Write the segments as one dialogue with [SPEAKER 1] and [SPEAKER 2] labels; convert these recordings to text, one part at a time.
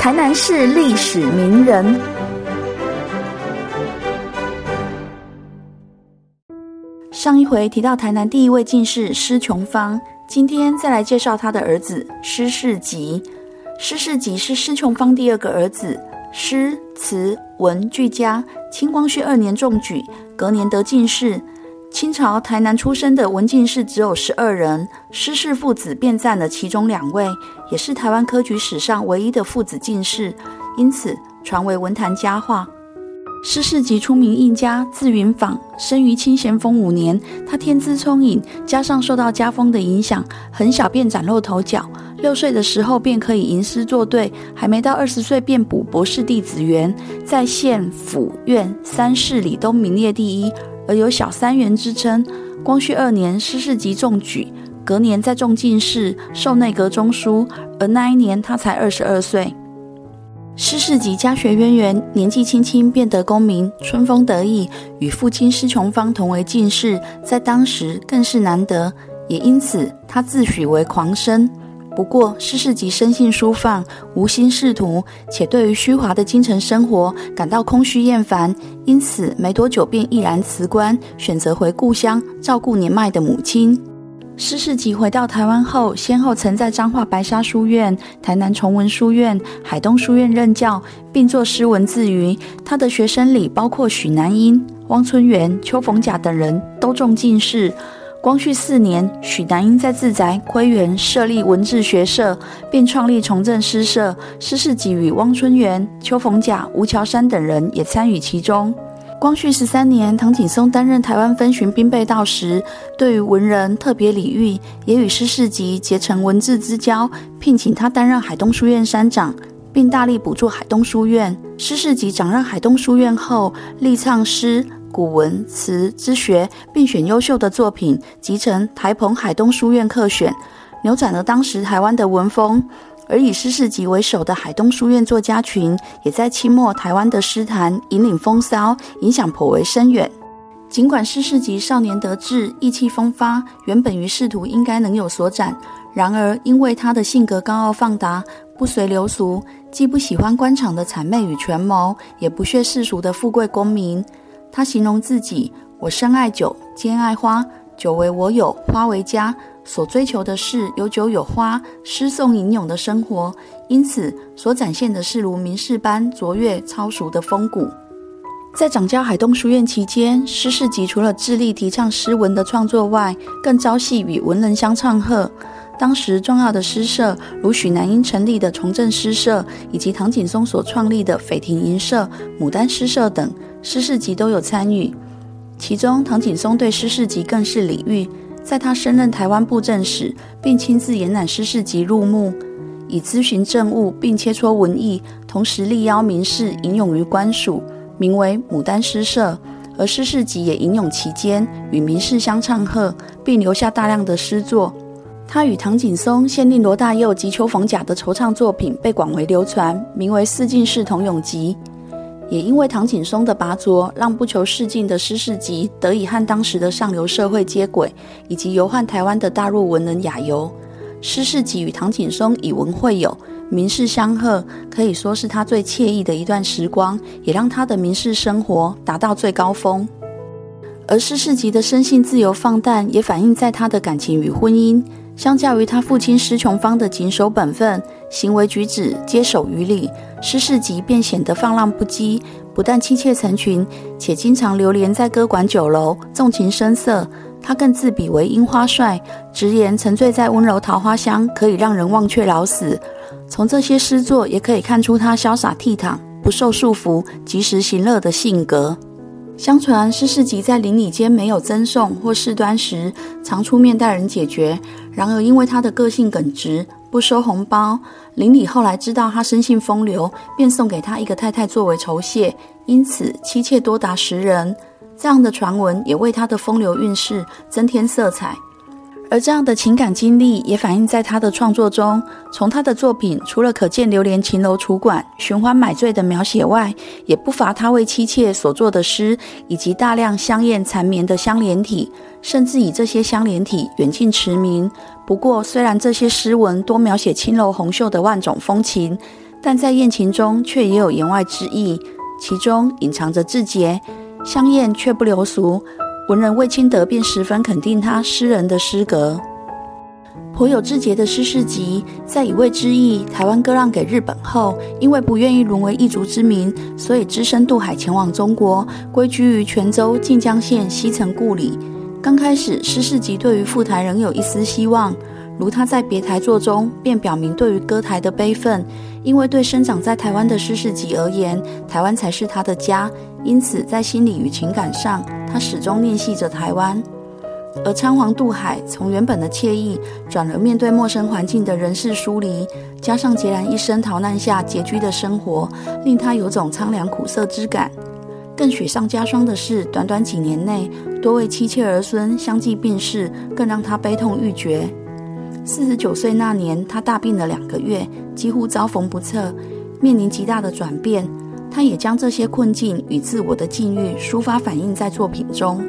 [SPEAKER 1] 台南市历史名人。上一回提到台南第一位进士施琼芳，今天再来介绍他的儿子施世吉。施世吉是施琼芳第二个儿子，诗词文俱佳。清光绪二年中举，隔年得进士。清朝台南出生的文进士只有十二人，施氏父子便占了其中两位，也是台湾科举史上唯一的父子进士，因此传为文坛佳话。施氏即出名印家，字云坊，生于清咸丰五年。他天资聪颖，加上受到家风的影响，很小便崭露头角。六岁的时候便可以吟诗作对，还没到二十岁便补博士弟子员，在县府院三试里都名列第一。而有小三元之称。光绪二年，施世吉中举，隔年再中进士，授内阁中书。而那一年他才二十二岁。施世吉家学渊源，年纪轻轻便得功名，春风得意，与父亲施琼芳同为进士，在当时更是难得，也因此他自诩为狂生。不过，施世吉生性疏放，无心仕途，且对于虚华的京城生活感到空虚厌烦，因此没多久便毅然辞官，选择回故乡照顾年迈的母亲。施世吉回到台湾后，先后曾在彰化白沙书院、台南崇文书院、海东书院任教，并作诗文自娱。他的学生里包括许南英、汪春元、邱逢甲等人，都中进士。光绪四年，许南英在自宅归园设立文治学社，并创立崇正诗社。施世吉与汪春元、邱逢甲、吴桥山等人也参与其中。光绪十三年，唐景崧担任台湾分巡兵备道时，对于文人特别礼遇，也与施世吉结成文字之交，聘请他担任海东书院山长，并大力补助海东书院。施世吉掌任海东书院后，力倡诗。古文词之学，并选优秀的作品集成《台澎海东书院课选》，扭转了当时台湾的文风。而以施世吉为首的海东书院作家群，也在清末台湾的诗坛引领风骚，影响颇为深远。尽管施世吉少年得志，意气风发，原本于仕途应该能有所展，然而因为他的性格高傲放达，不随流俗，既不喜欢官场的谄媚与权谋，也不屑世俗的富贵功名。他形容自己：“我深爱酒，兼爱花，酒为我有，花为家。所追求的是有酒有花、诗颂吟咏的生活，因此所展现的是如名士般卓越超俗的风骨。”在掌教海东书院期间，施世吉除了致力提倡诗文的创作外，更朝夕与文人相唱和。当时重要的诗社，如许南英成立的崇正诗社，以及唐景崧所创立的斐亭吟社、牡丹诗社等，诗事集都有参与。其中，唐景崧对诗事集更是礼遇，在他升任台湾布政使，并亲自延揽诗事集入幕，以咨询政务并切磋文艺，同时力邀名士吟咏于官署，名为牡丹诗社。而诗事集也吟咏其间，与名士相唱和，并留下大量的诗作。他与唐景崧、县令罗大佑及邱逢甲的惆怅作品被广为流传，名为《四进士同咏集》。也因为唐景崧的拔擢，让不求仕进的施世吉得以和当时的上流社会接轨，以及游宦台湾的大陆文人雅游。施世吉与唐景崧以文会友，名士相贺，可以说是他最惬意的一段时光，也让他的名士生活达到最高峰。而施世吉的生性自由放荡，也反映在他的感情与婚姻。相较于他父亲施琼芳的谨守本分，行为举止皆守于礼，施世吉便显得放浪不羁，不但妻妾成群，且经常流连在歌馆酒楼，纵情声色。他更自比为樱花帅，直言沉醉在温柔桃花香，可以让人忘却老死。从这些诗作也可以看出他潇洒倜傥、不受束缚、及时行乐的性格。相传施世吉在邻里间没有赠送或事端时，常出面带人解决。然而因为他的个性耿直，不收红包，邻里后来知道他生性风流，便送给他一个太太作为酬谢，因此妻妾多达十人。这样的传闻也为他的风流韵事增添色彩。而这样的情感经历也反映在他的创作中。从他的作品，除了可见流连秦楼楚馆、寻欢买醉的描写外，也不乏他为妻妾所作的诗，以及大量香艳缠绵的香莲体，甚至以这些香莲体远近驰名。不过，虽然这些诗文多描写青楼红袖的万种风情，但在艳情中却也有言外之意，其中隐藏着字节，香艳却不流俗。文人魏清德便十分肯定他诗人的诗格。颇有志节的施世吉，在以魏之意台湾割让给日本后，因为不愿意沦为异族之民，所以只身渡海前往中国，归居于泉州晋江县西城故里。刚开始，施世吉对于赴台仍有一丝希望。如他在别台作中便表明对于歌台的悲愤，因为对生长在台湾的施世吉而言，台湾才是他的家，因此在心理与情感上，他始终念系着台湾。而仓皇渡海，从原本的惬意，转而面对陌生环境的人事疏离，加上孑然一身逃难下拮据的生活，令他有种苍凉苦涩之感。更雪上加霜的是，短短几年内，多位妻妾儿孙相继病逝，更让他悲痛欲绝。四十九岁那年，他大病了两个月，几乎遭逢不测，面临极大的转变。他也将这些困境与自我的境遇抒发反映在作品中。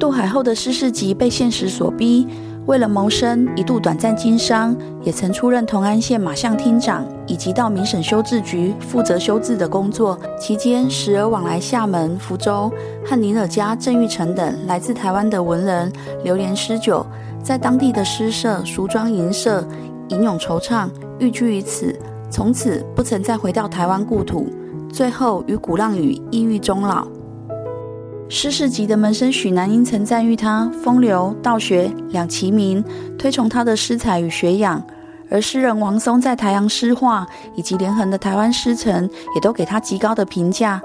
[SPEAKER 1] 渡海后的施世吉被现实所逼，为了谋生，一度短暂经商，也曾出任同安县马巷厅长，以及到民省修治局负责修治的工作。期间，时而往来厦门、福州和尼尔家、郑玉成等来自台湾的文人流连诗酒。在当地的诗社、梳妆银社，吟咏惆怅，寓居于此，从此不曾再回到台湾故土。最后与鼓浪屿抑郁终老。施世吉的门生许南英曾赞誉他风流道学两齐名，推崇他的诗才与学养。而诗人王松在台阳诗画以及连横的台湾诗城，也都给他极高的评价。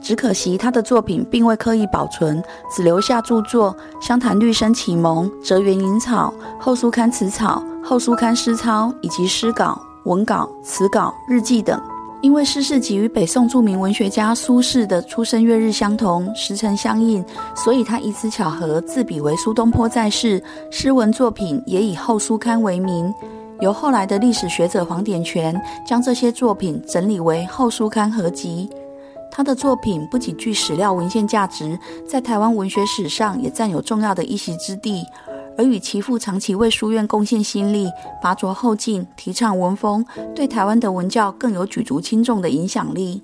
[SPEAKER 1] 只可惜他的作品并未刻意保存，只留下著作《湘潭绿生启蒙》《折园引草》《后书刊词草》《后书刊诗操》以及诗稿、文稿、词稿、日记等。因为施世吉与北宋著名文学家苏轼的出生月日相同，时辰相应，所以他以此巧合自比为苏东坡在世，诗文作品也以《后书刊》为名。由后来的历史学者黄典全将这些作品整理为《后书刊》合集。他的作品不仅具史料文献价值，在台湾文学史上也占有重要的一席之地。而与其父长期为书院贡献心力，拔擢后进，提倡文风，对台湾的文教更有举足轻重的影响力。